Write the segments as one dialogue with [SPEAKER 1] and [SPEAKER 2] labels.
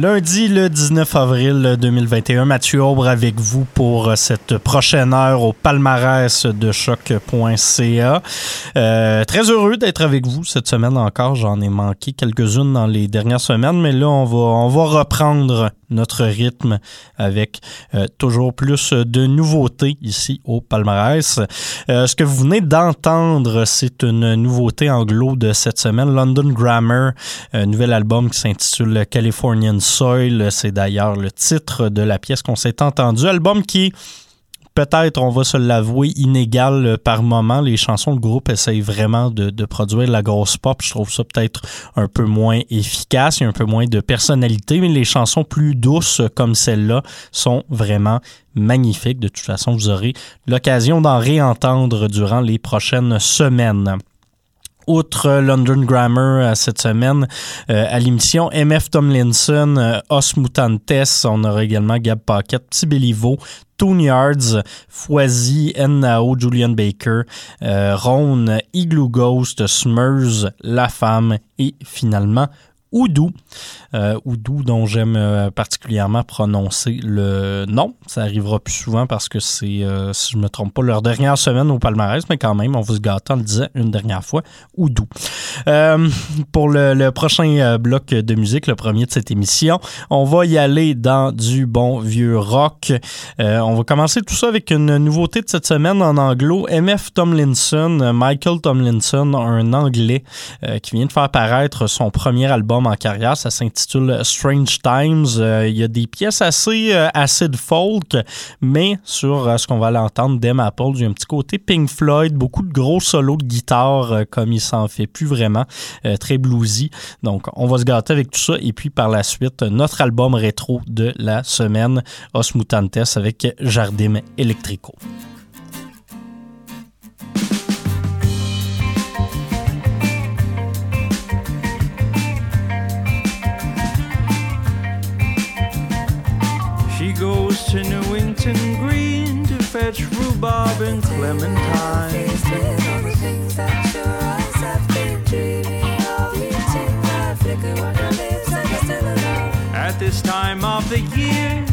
[SPEAKER 1] Lundi, le 19 avril 2021, Mathieu Aubre avec vous pour cette prochaine heure au palmarès de choc.ca. Euh, très heureux d'être avec vous cette semaine encore. J'en ai manqué quelques-unes dans les dernières semaines, mais là, on va, on va reprendre notre rythme avec euh, toujours plus de nouveautés ici au palmarès. Euh, ce que vous venez d'entendre, c'est une nouveauté anglo de cette semaine, London Grammar, un nouvel album qui s'intitule Californian Soil. C'est d'ailleurs le titre de la pièce qu'on s'est entendu. Album qui peut-être, on va se l'avouer, inégal par moment. Les chansons, le groupe essaye vraiment de, produire la grosse pop. Je trouve ça peut-être un peu moins efficace, il un peu moins de personnalité, mais les chansons plus douces comme celle-là sont vraiment magnifiques. De toute façon, vous aurez l'occasion d'en réentendre durant les prochaines semaines outre London Grammar euh, cette semaine euh, à l'émission. MF Tomlinson, euh, Os Mutantes, on aura également Gab Paquette, Petit Béliveau, Tony Yards, Foisy, Nao, Julian Baker, Ron, Igloo Ghost, Smurs, La Femme et finalement Oudou. Euh, Oudou, dont j'aime euh, particulièrement prononcer le nom. Ça arrivera plus souvent parce que c'est, euh, si je ne me trompe pas, leur dernière semaine au palmarès, mais quand même, on vous se gâte en le disant une dernière fois. Oudou. pour le, prochain bloc de musique, le premier de cette émission, on va y aller dans du bon vieux rock. on va commencer tout ça avec une nouveauté de cette semaine en anglo. MF Tomlinson, Michael Tomlinson, un Anglais qui vient de faire paraître son premier album en carrière. Ça s'intitule Strange Times. Euh, il y a des pièces assez euh, acid folk, mais sur euh, ce qu'on va l'entendre d'Em Apple, il y a un petit côté Pink Floyd, beaucoup de gros solos de guitare comme il s'en fait plus vraiment, très bluesy. Donc on va se gâter avec tout ça et puis par la suite notre album rétro de la semaine, Os Mutantes avec Jardim Electrico.
[SPEAKER 2] To Newington Green to fetch rhubarb and clementine. At this time of the year,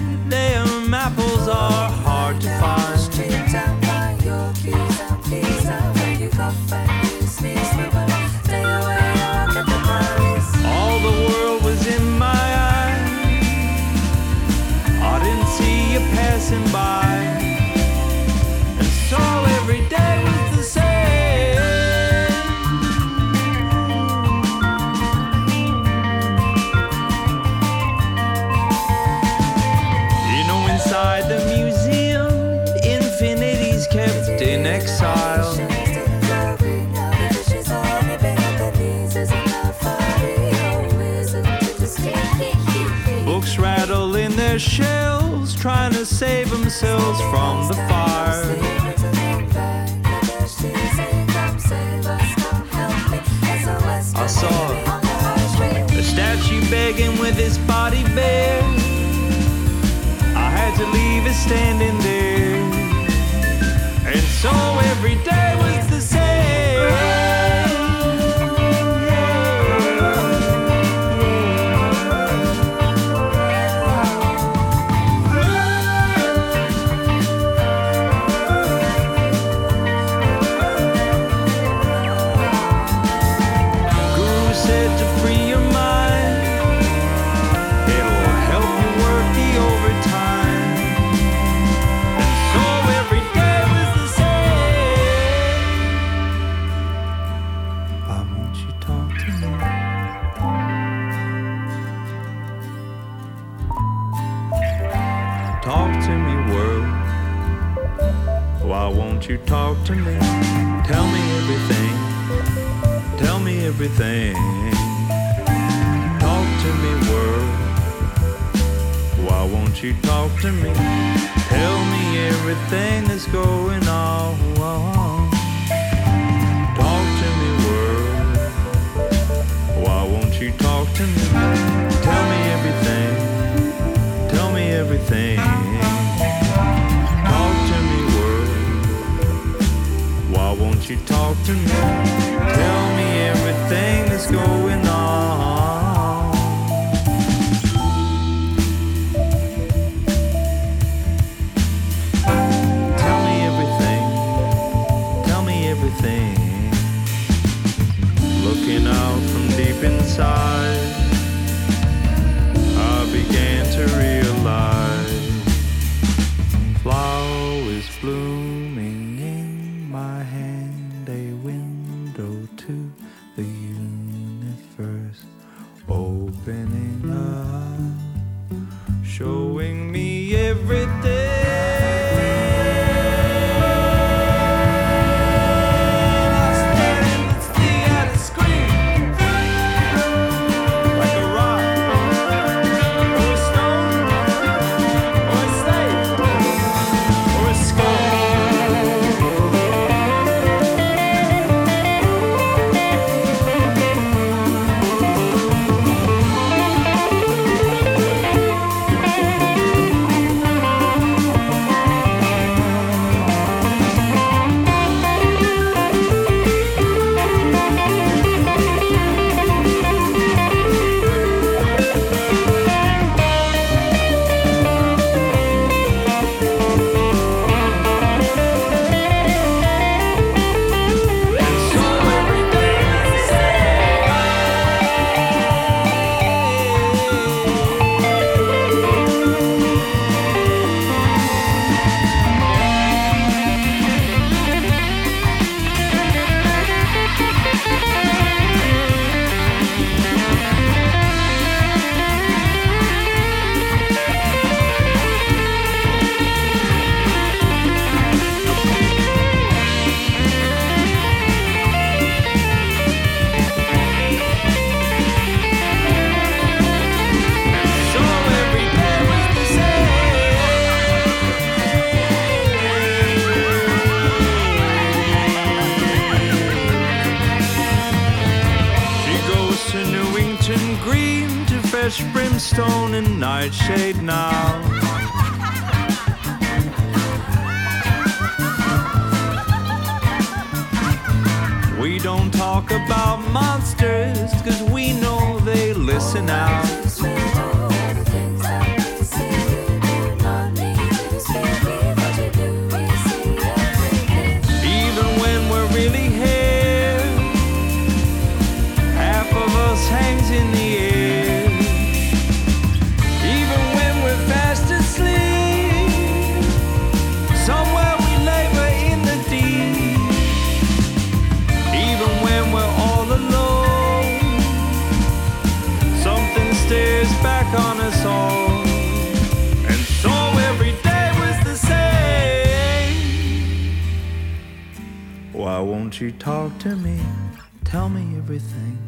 [SPEAKER 2] their shells, trying to save themselves from the fire. I saw a statue begging with its body bare. I had to leave it standing there. And so every day was the same. You talk to me? Tell me everything. Tell me everything. Talk to me, world. Why won't you talk to me? Tell me everything that's going on. Talk to me, world. Why won't you talk to me? Tell me everything. she talked to me. Brimstone and nightshade now. We don't talk about monsters, cause we know they listen out.
[SPEAKER 3] Talk to me, tell me everything.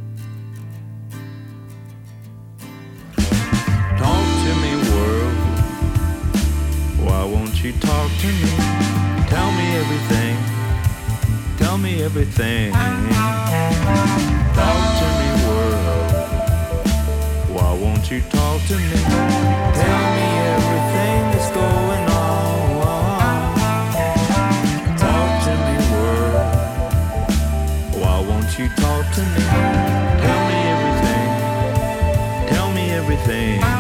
[SPEAKER 3] Talk to me, world. Why won't you talk to me? Tell me everything. Tell me everything. Talk to me, world. Why won't you talk to me? afternoon. Tell me everything. Tell me everything.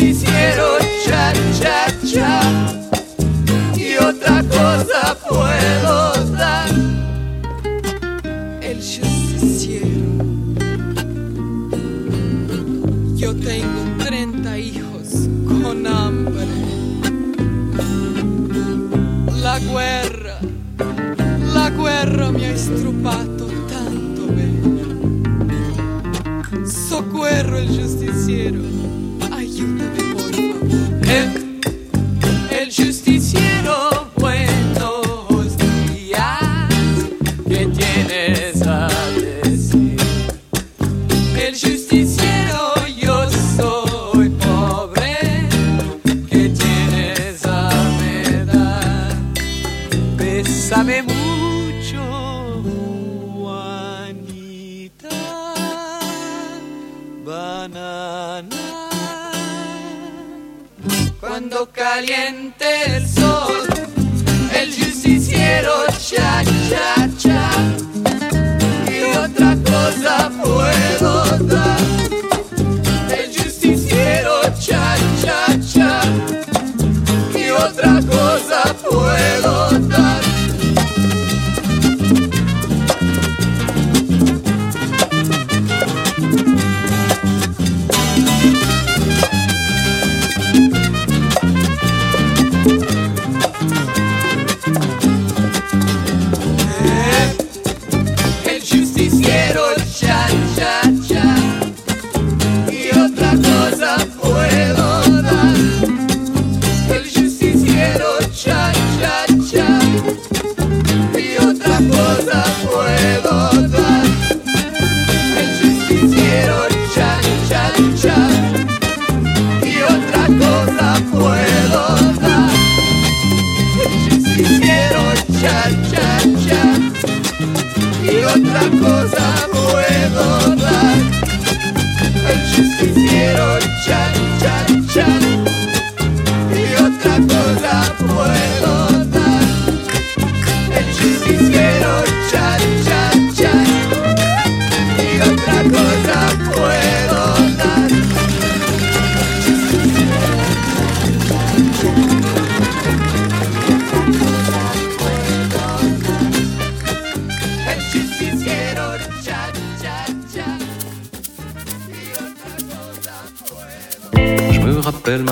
[SPEAKER 4] hicieron.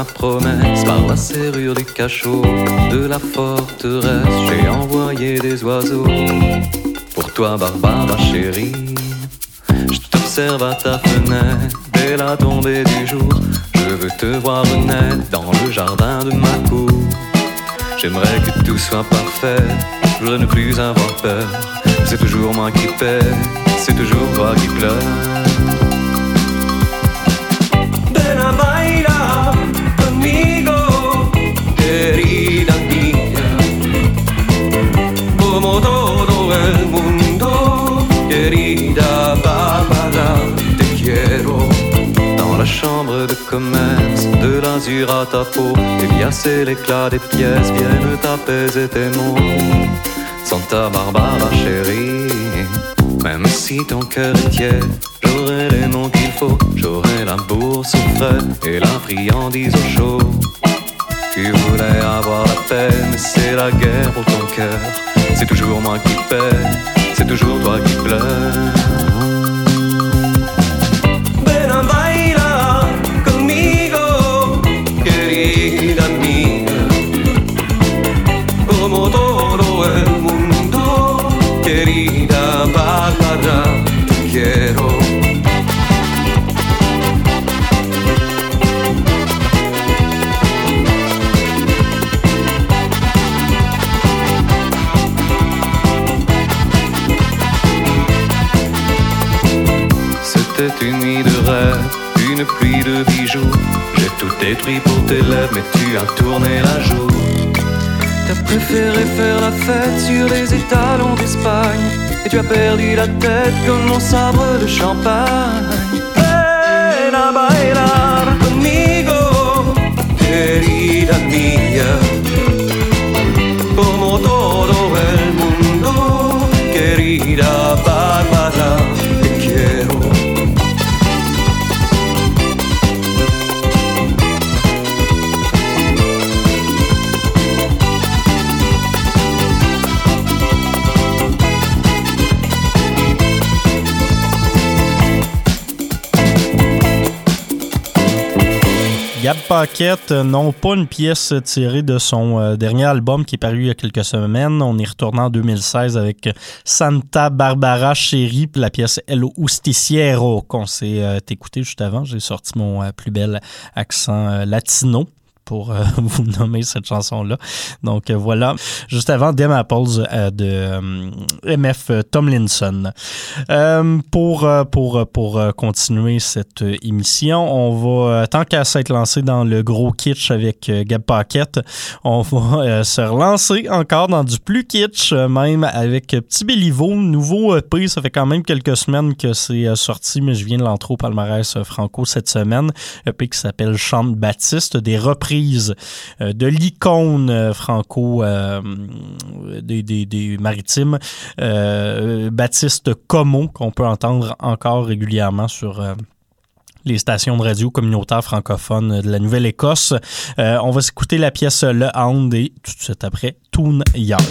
[SPEAKER 4] Promesse par la serrure du cachot de la forteresse. J'ai envoyé des oiseaux pour toi, Barbara chérie. Je t'observe à ta fenêtre dès la tombée du jour. Je veux te voir naître dans le jardin de ma cour. J'aimerais que tout soit parfait, je ne plus avoir peur. C'est toujours moi qui paie, c'est toujours toi qui pleure. Como todo el mundo, querida Barbara, te quiero. Dans la chambre de commerce, de l'azur à ta peau, y a c'est l'éclat des pièces, viennent t'apaiser tes mots. Santa Barbara chérie, même si ton cœur est tiède, j'aurai les mots qu'il faut, j'aurai la bourse au frais et la friandise au chaud. Tu voulais avoir la paix, mais c'est la guerre pour ton cœur. C'est toujours moi qui paie, c'est toujours toi qui pleure. Détruit pour tes lèvres, mais tu as tourné la joue. T'as préféré faire la fête sur les étalons d'Espagne. Et tu as perdu la tête comme mon sabre de champagne. Ven a bailar conmigo, querida mía. Como todo el mundo, querida
[SPEAKER 1] Paquette, euh, non pas une pièce tirée de son euh, dernier album qui est paru il y a quelques semaines. On est retourné en 2016 avec Santa Barbara Chérie, puis la pièce El Justiciero qu'on s'est euh, écouté juste avant. J'ai sorti mon plus bel accent latino pour euh, vous nommer cette chanson-là. Donc euh, voilà, juste avant Dem Apples euh, de MF Tomlinson. Pour, pour, pour continuer cette émission, on va, tant qu'à s'être lancé dans le gros kitsch avec Gab Paquette, on va se relancer encore dans du plus kitsch, même avec Petit Béliveau, nouveau EP. Ça fait quand même quelques semaines que c'est sorti, mais je viens de l'entrer au palmarès franco cette semaine. EP qui s'appelle Chante Baptiste, des reprises euh, de l'icône euh, franco euh, des, des, maritimes, Baptiste Como, qu'on peut entendre encore régulièrement sur les stations de radio communautaires francophones de la Nouvelle-Écosse. On va s'écouter la pièce Le Hound et tout de suite après, Toon Yards.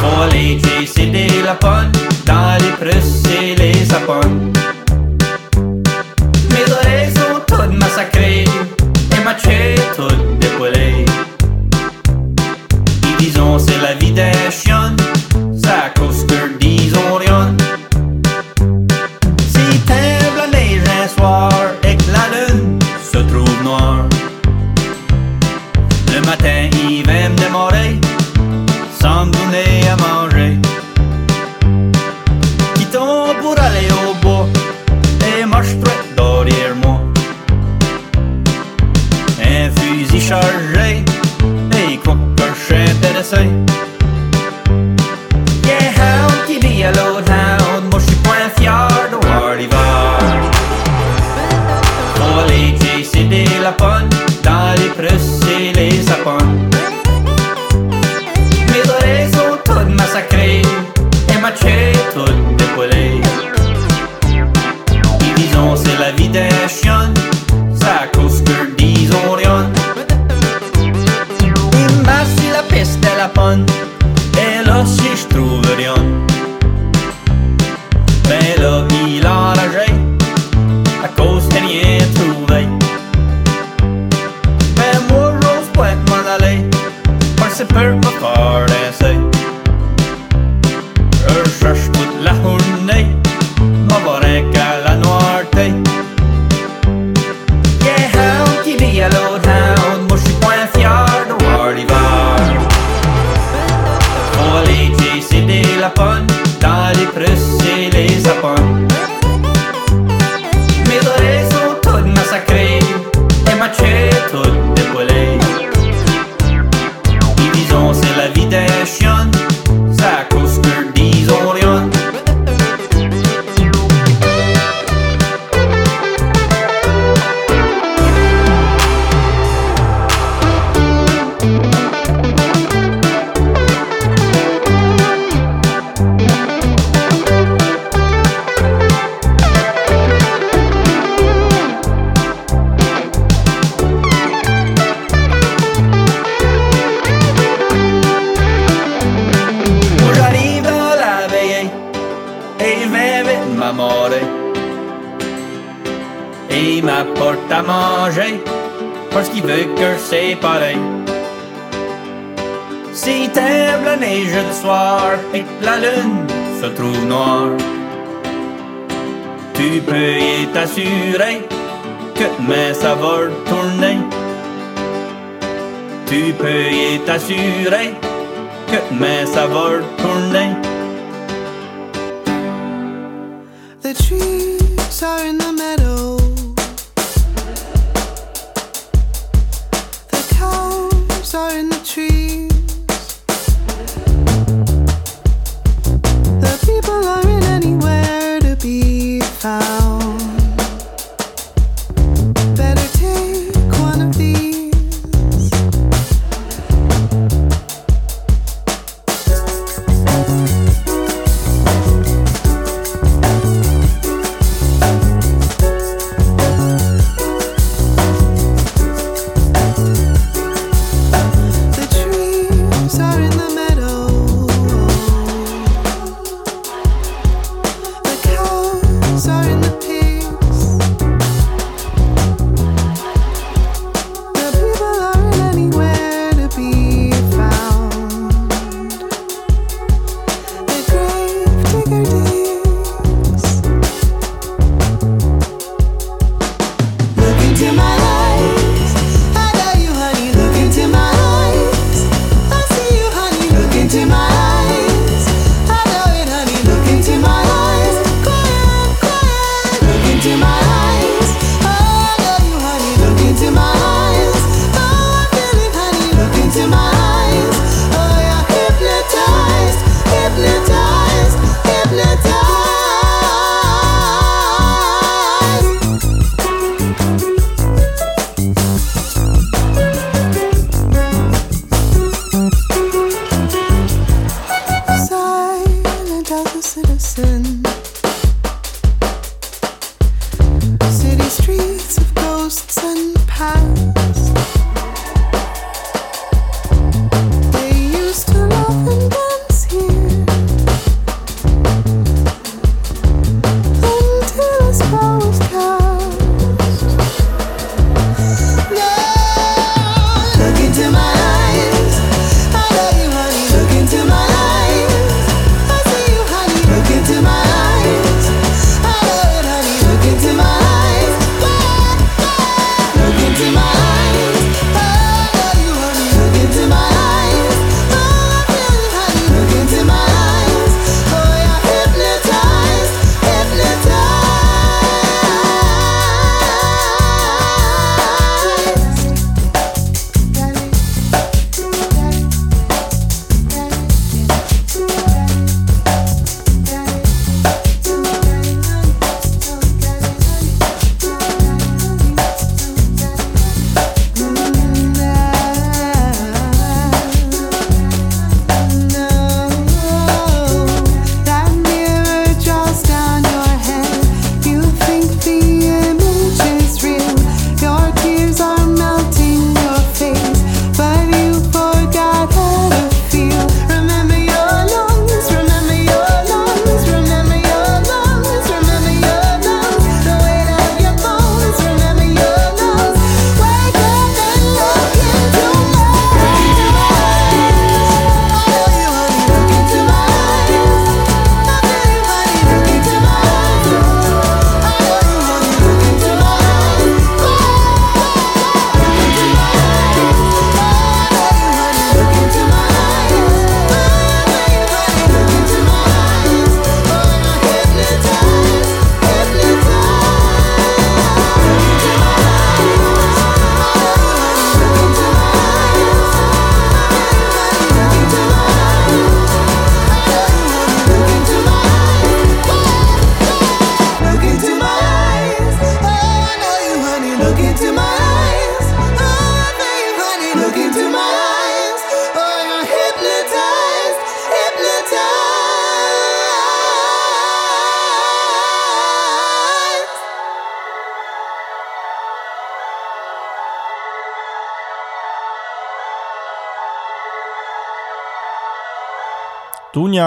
[SPEAKER 5] Faut aller chasser des lapons dans les prusses et les sapons. Mes oreilles sont toutes massacrées et ma tête toute dépoilée. Ils disons c'est la vie des chiens, il m'apporte à manger parce qu'il veut que c'est pareil. Si t'aimes la neige le soir et que la lune se trouve noire, tu peux y t'assurer que demain ça va. Tu peux y t'assurer que demain ça va.
[SPEAKER 6] The trees are in the meadow.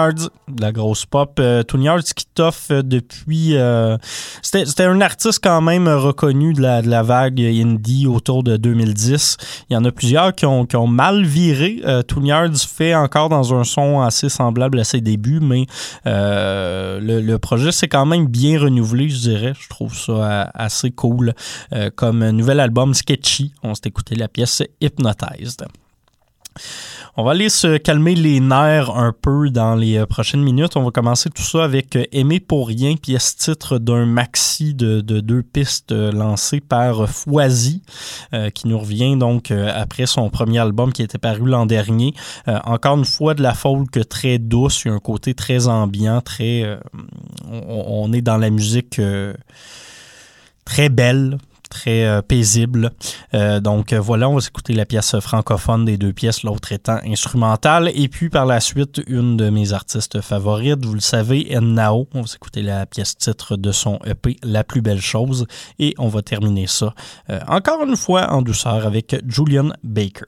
[SPEAKER 1] Yards, de la grosse pop. Euh, Toon Yards qui t'offre euh, depuis... euh, C'était un artiste quand même reconnu de la, vague indie autour de 2010. Il y en a plusieurs qui ont, mal viré. Toon Yards fait encore dans un son assez semblable à ses débuts, mais le, le projet s'est quand même bien renouvelé, je dirais. Je trouve ça assez cool. Comme nouvel album Sketchy, on s'est écouté la pièce Hypnotized. On va aller se calmer les nerfs un peu dans les euh, prochaines minutes. On va commencer tout ça avec euh, Aimer pour rien, pièce titre d'un maxi de, de deux pistes euh, lancé par Foisy, qui nous revient donc après son premier album qui était paru l'an dernier. Encore une fois, de la folk très douce, il y a un côté très ambiant, très. on, est dans la musique très belle, très euh, paisible. Euh, donc euh, voilà, on va écouter la pièce francophone des deux pièces, l'autre étant instrumentale. Et puis par la suite, une de mes artistes favorites, vous le savez, Nao. On va écouter la pièce titre de son EP, La plus belle chose. Et on va terminer ça encore une fois en douceur avec Julian Baker.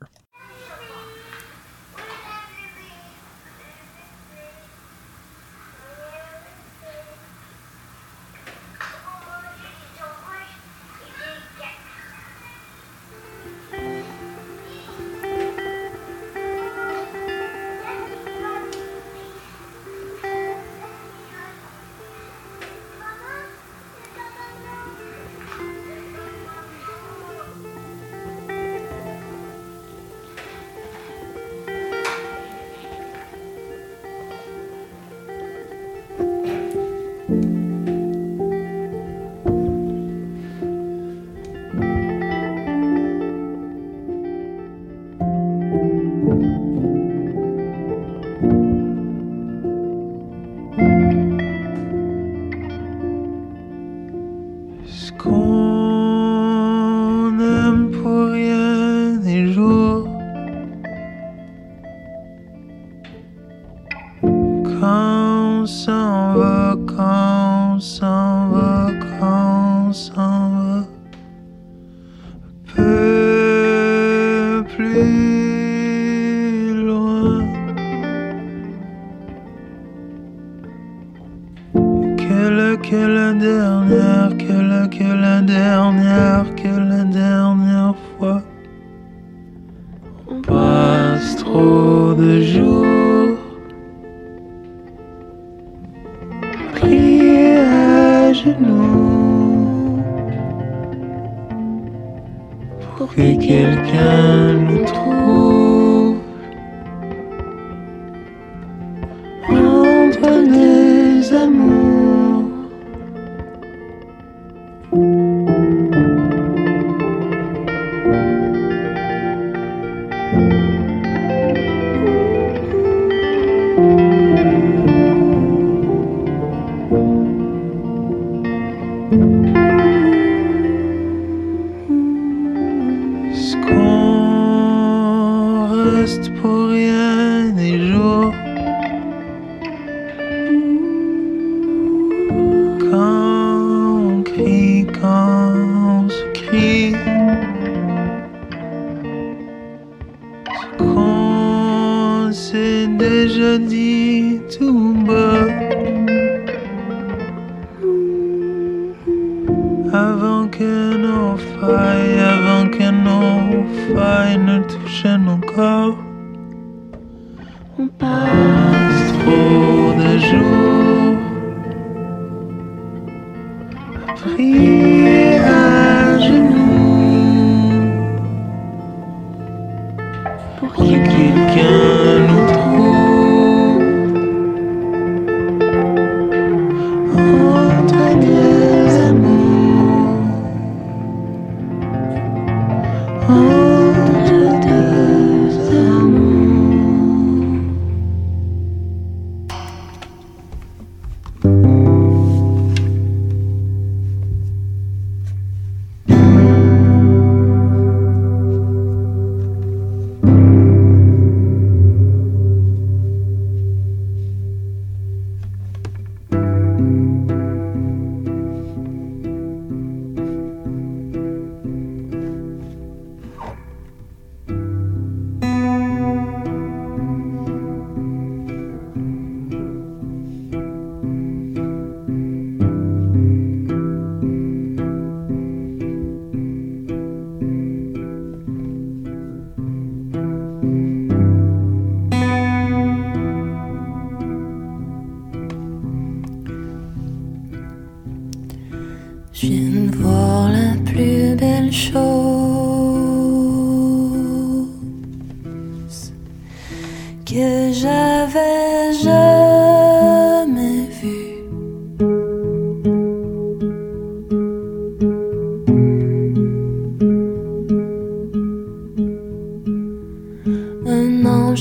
[SPEAKER 7] Ne touchent nos corps On passe trop de jours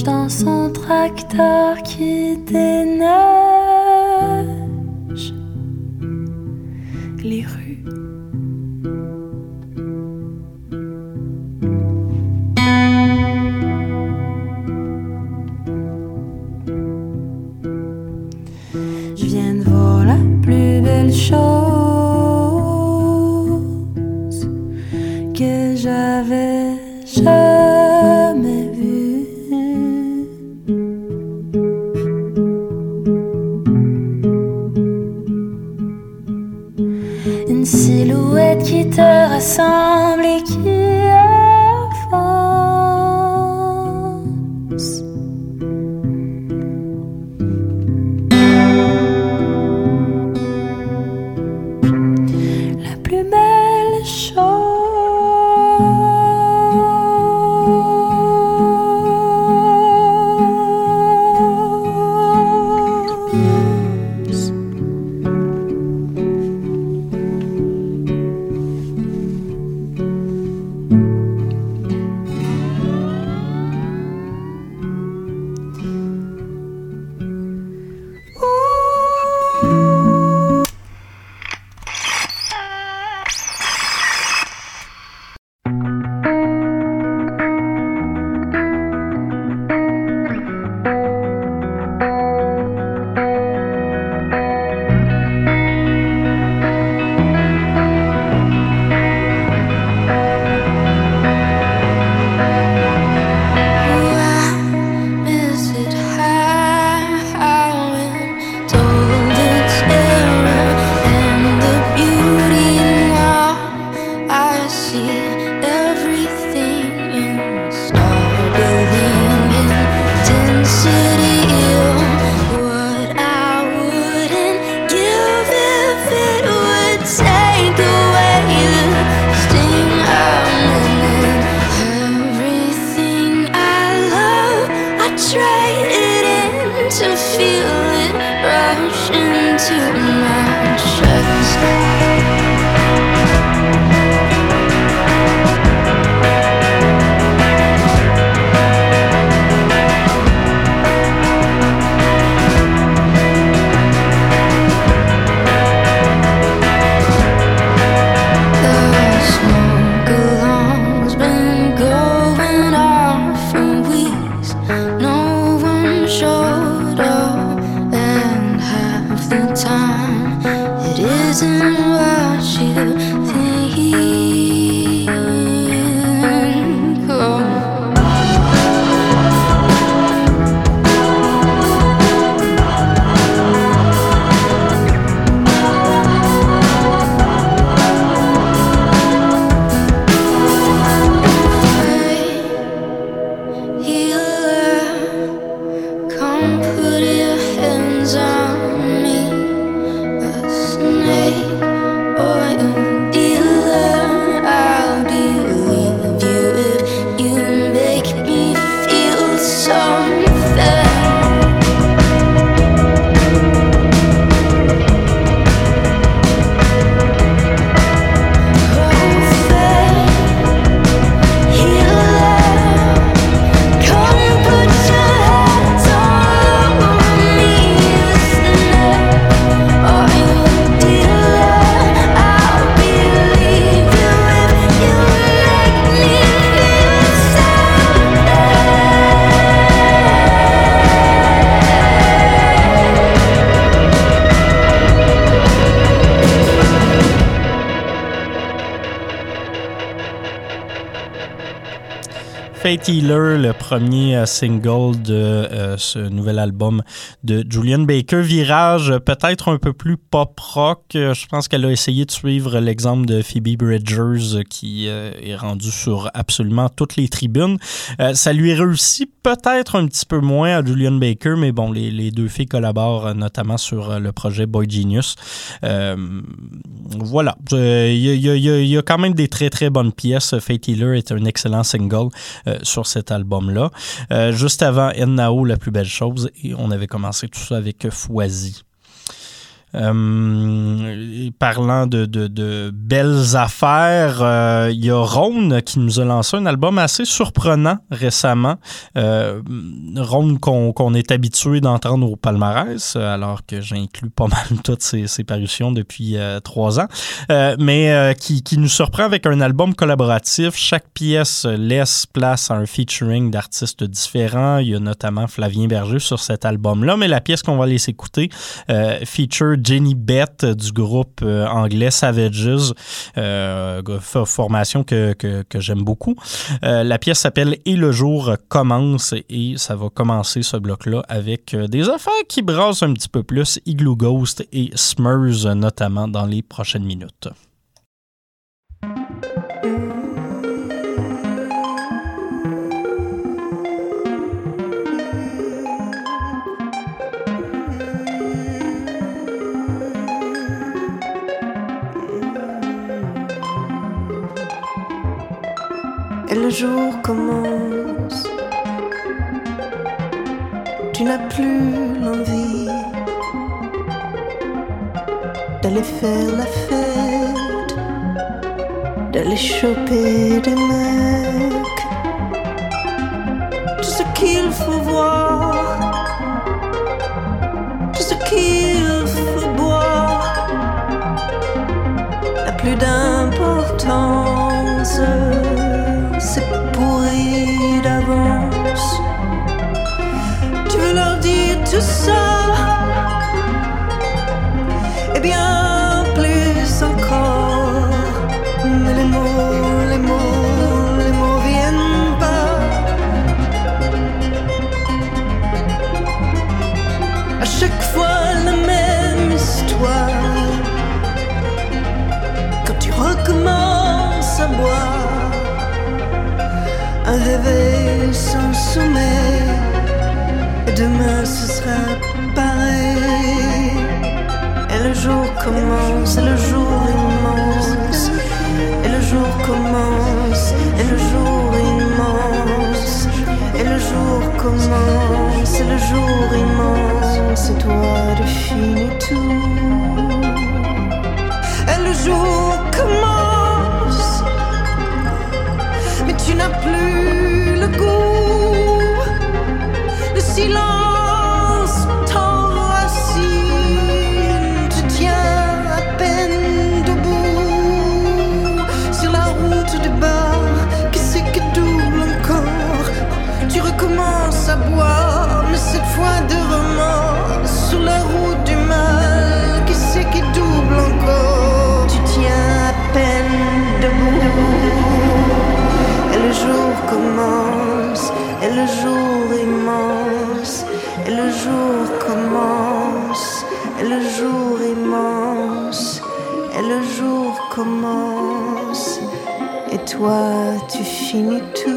[SPEAKER 8] dans son tracteur qui déneige les rues.
[SPEAKER 1] Fate Healer, le premier euh, single de euh, ce nouvel album de Julian Baker. Virage euh, peut-être un peu plus pop rock. Je pense qu'elle a essayé de suivre l'exemple de Phoebe Bridgers qui est rendu sur absolument toutes les tribunes. Ça lui réussit peut-être un petit peu moins à Julian Baker, mais bon, les, deux filles collaborent notamment sur le projet Boy Genius. Voilà. Il y, y a- quand même des très très bonnes pièces. Fate Healer est un excellent single sur cet album-là. Euh, juste avant Nao, La plus belle chose, et on avait commencé tout ça avec Foisy. Euh, parlant de, belles affaires, euh, il y a Ron qui nous a lancé un album assez surprenant récemment. Euh, Ron qu'on est habitué d'entendre au palmarès, euh, alors que j'inclus pas mal toutes ses, parutions depuis euh, trois ans, Euh, mais euh, qui, nous surprend avec un album collaboratif. Chaque pièce laisse place à un featuring d'artistes différents. Il y a notamment Flavien Berger sur cet album-là, mais la pièce qu'on va laisser écouter euh, feature Jenny Bett du groupe euh, anglais Savages, euh, formation que, j'aime beaucoup. Euh, la pièce s'appelle Et le jour commence et ça va commencer ce bloc-là avec des affaires qui brassent un petit peu plus, Igloo Ghost et Smurs euh, notamment dans les prochaines minutes.
[SPEAKER 9] Et le jour commence. Tu n'as plus l'envie d'aller faire la fête, d'aller choper des mecs. Tout ce qu'il faut voir, un réveil sans sommeil, et demain ce sera pareil. Et le jour commence, et le jour immense, et le jour commence, et le jour immense, et le jour commence, et le jour immense, et toi tu finis tout. Et le jour commence, mais tu n'as plus jour commence, et le jour immense, et le jour commence, et toi tu finis tout.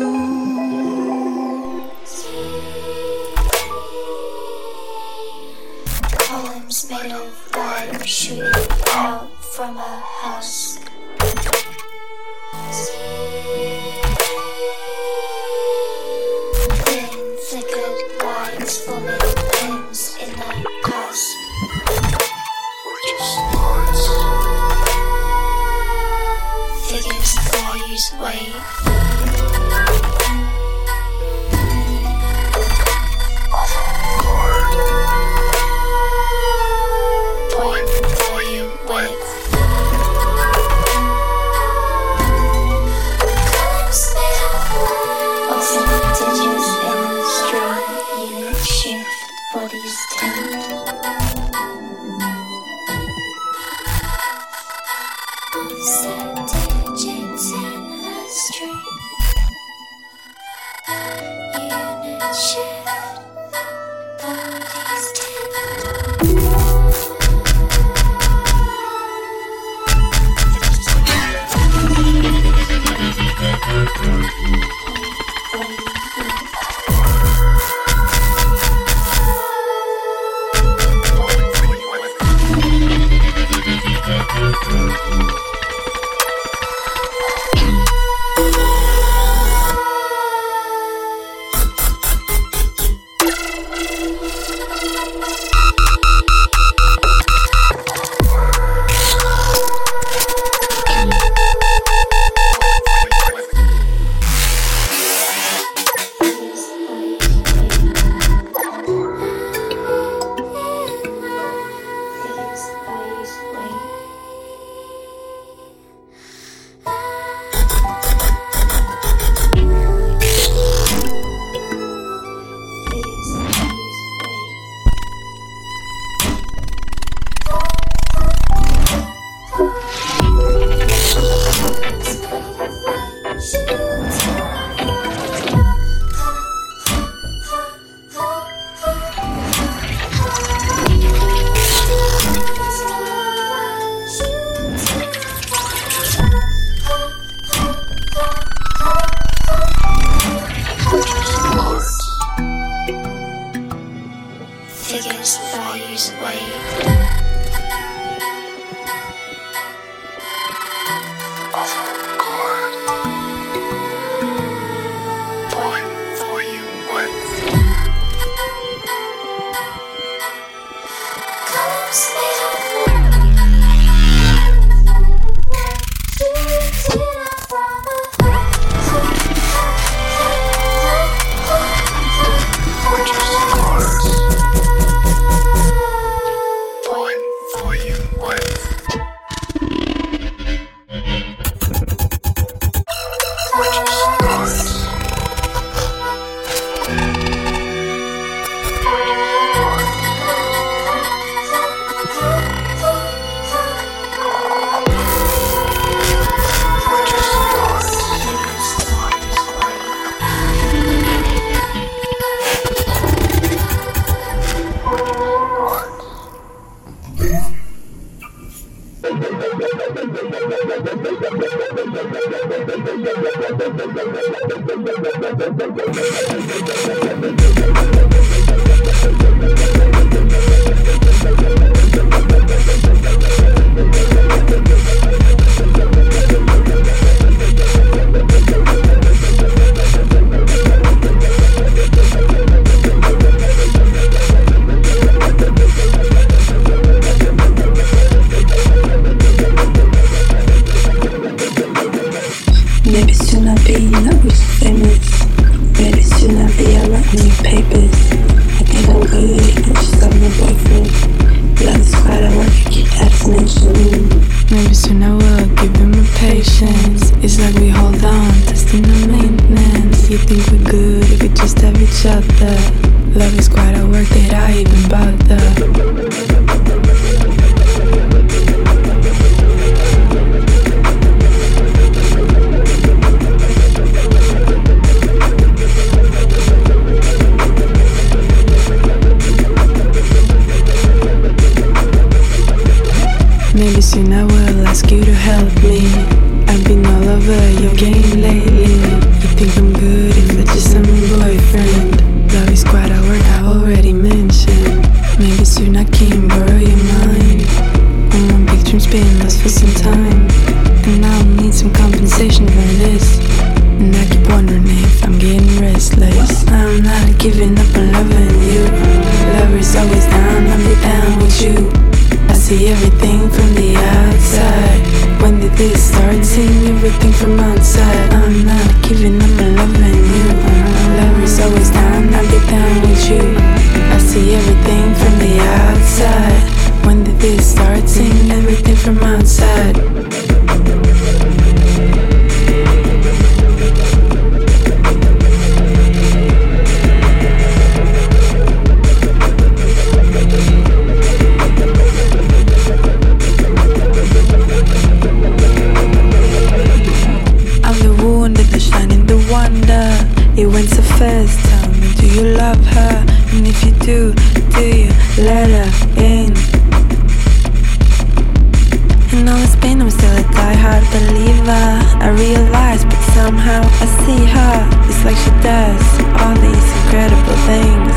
[SPEAKER 6] hard believer, I realize, but somehow I see her. It's like she does all these incredible things.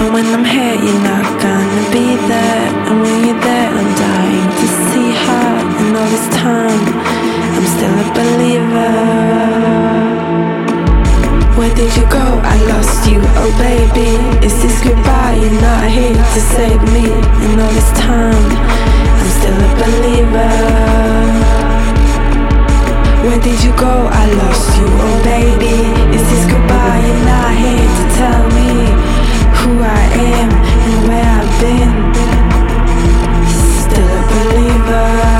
[SPEAKER 6] And when I'm here, you're not gonna be there. And when you're there, I'm dying to see her. And all this time, I'm still a believer. Where did you go? I lost you, oh baby Is this goodbye? You're not here to save me. And all this time I'm still a believer. Where did you go? I lost you, oh baby. Is this goodbye? You're not here to tell me who I am and where I've been. Still a believer.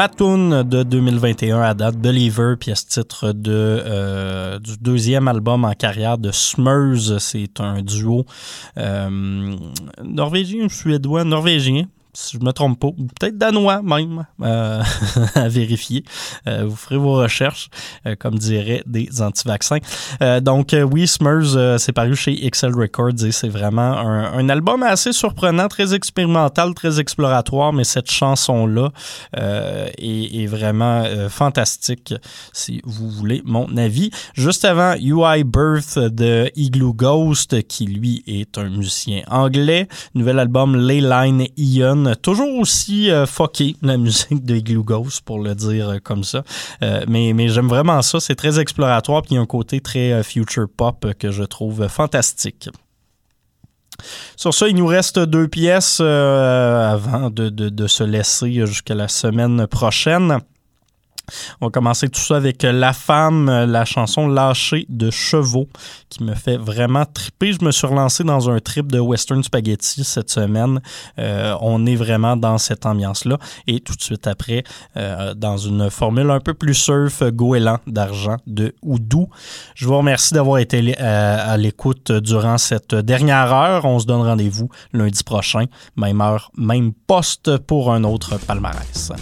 [SPEAKER 1] Matoon de 2021 à date, Believer, pièce titre de, euh, du deuxième album en carrière de Smurs. C'est un duo euh, norvégien ou suédois, norvégien, si je me trompe pas, ou peut-être danois même, euh, à vérifier. Euh, vous ferez vos recherches, euh, comme diraient des anti-vaccins. Euh, donc euh, oui, Smurs, euh, c'est paru chez XL Records et c'est vraiment un, album assez surprenant, très expérimental, très exploratoire, mais cette chanson-là est, est vraiment fantastique, si vous voulez mon avis. Juste avant, UI Birth de Igloo Ghost, qui lui est un musicien anglais. Nouvel album Leyline Ion, toujours aussi euh, fucké, la musique de Igloo Ghost, pour le dire euh, comme ça. Euh, mais mais j'aime vraiment ça, c'est très exploratoire, puis il y a un côté très euh, future pop euh, que je trouve fantastique. Sur ça, il nous reste deux pièces euh, avant de- de se laisser jusqu'à la semaine prochaine. On va commencer tout ça avec La Femme, euh, la chanson Lâchée de Chevaux, qui me fait vraiment triper. Je me suis relancé dans un trip de Western Spaghetti cette semaine. Euh, on est vraiment dans cette ambiance-là. Et tout de suite après, euh, dans une formule un peu plus surf, goéland d'argent de Oudou. Je vous remercie d'avoir été euh, à l'écoute durant cette dernière heure. On se donne rendez-vous lundi prochain, même heure, même poste pour un autre palmarès.